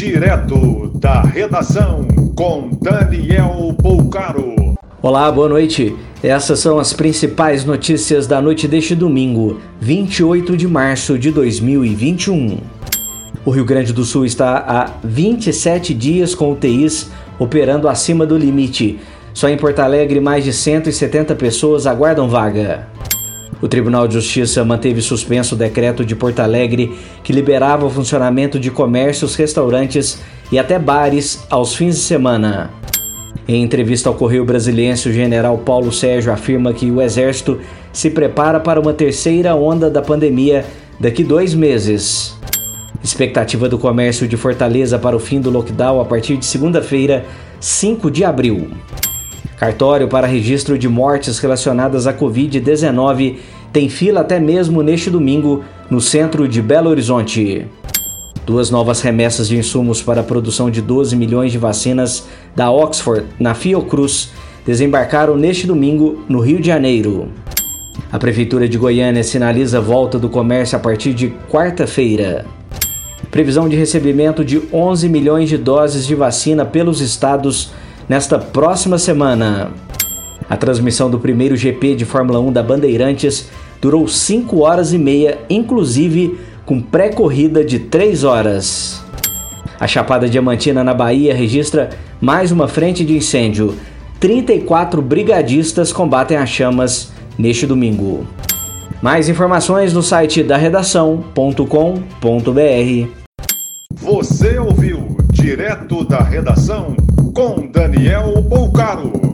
Direto da redação com Daniel Poucaro. Olá, boa noite. Essas são as principais notícias da noite deste domingo, 28 de março de 2021. O Rio Grande do Sul está há 27 dias com UTIs operando acima do limite. Só em Porto Alegre, mais de 170 pessoas aguardam vaga. O Tribunal de Justiça manteve suspenso o decreto de Porto Alegre que liberava o funcionamento de comércios, restaurantes e até bares aos fins de semana. Em entrevista ao Correio Brasiliense, o general Paulo Sérgio afirma que o Exército se prepara para uma terceira onda da pandemia daqui dois meses. Expectativa do comércio de Fortaleza para o fim do lockdown a partir de segunda-feira, 5 de abril. Cartório para registro de mortes relacionadas à Covid-19 tem fila até mesmo neste domingo no centro de Belo Horizonte. Duas novas remessas de insumos para a produção de 12 milhões de vacinas da Oxford na Fiocruz desembarcaram neste domingo no Rio de Janeiro. A Prefeitura de Goiânia sinaliza a volta do comércio a partir de quarta-feira. Previsão de recebimento de 11 milhões de doses de vacina pelos estados nesta próxima semana. A transmissão do primeiro GP de Fórmula 1 da Bandeirantes durou 5 horas e meia, inclusive com pré-corrida de 3 horas. A Chapada Diamantina, na Bahia, registra mais uma frente de incêndio. 34 brigadistas combatem as chamas neste domingo. Mais informações no site da redação.com.br. Você ouviu direto da redação com Daniel Bolcaro.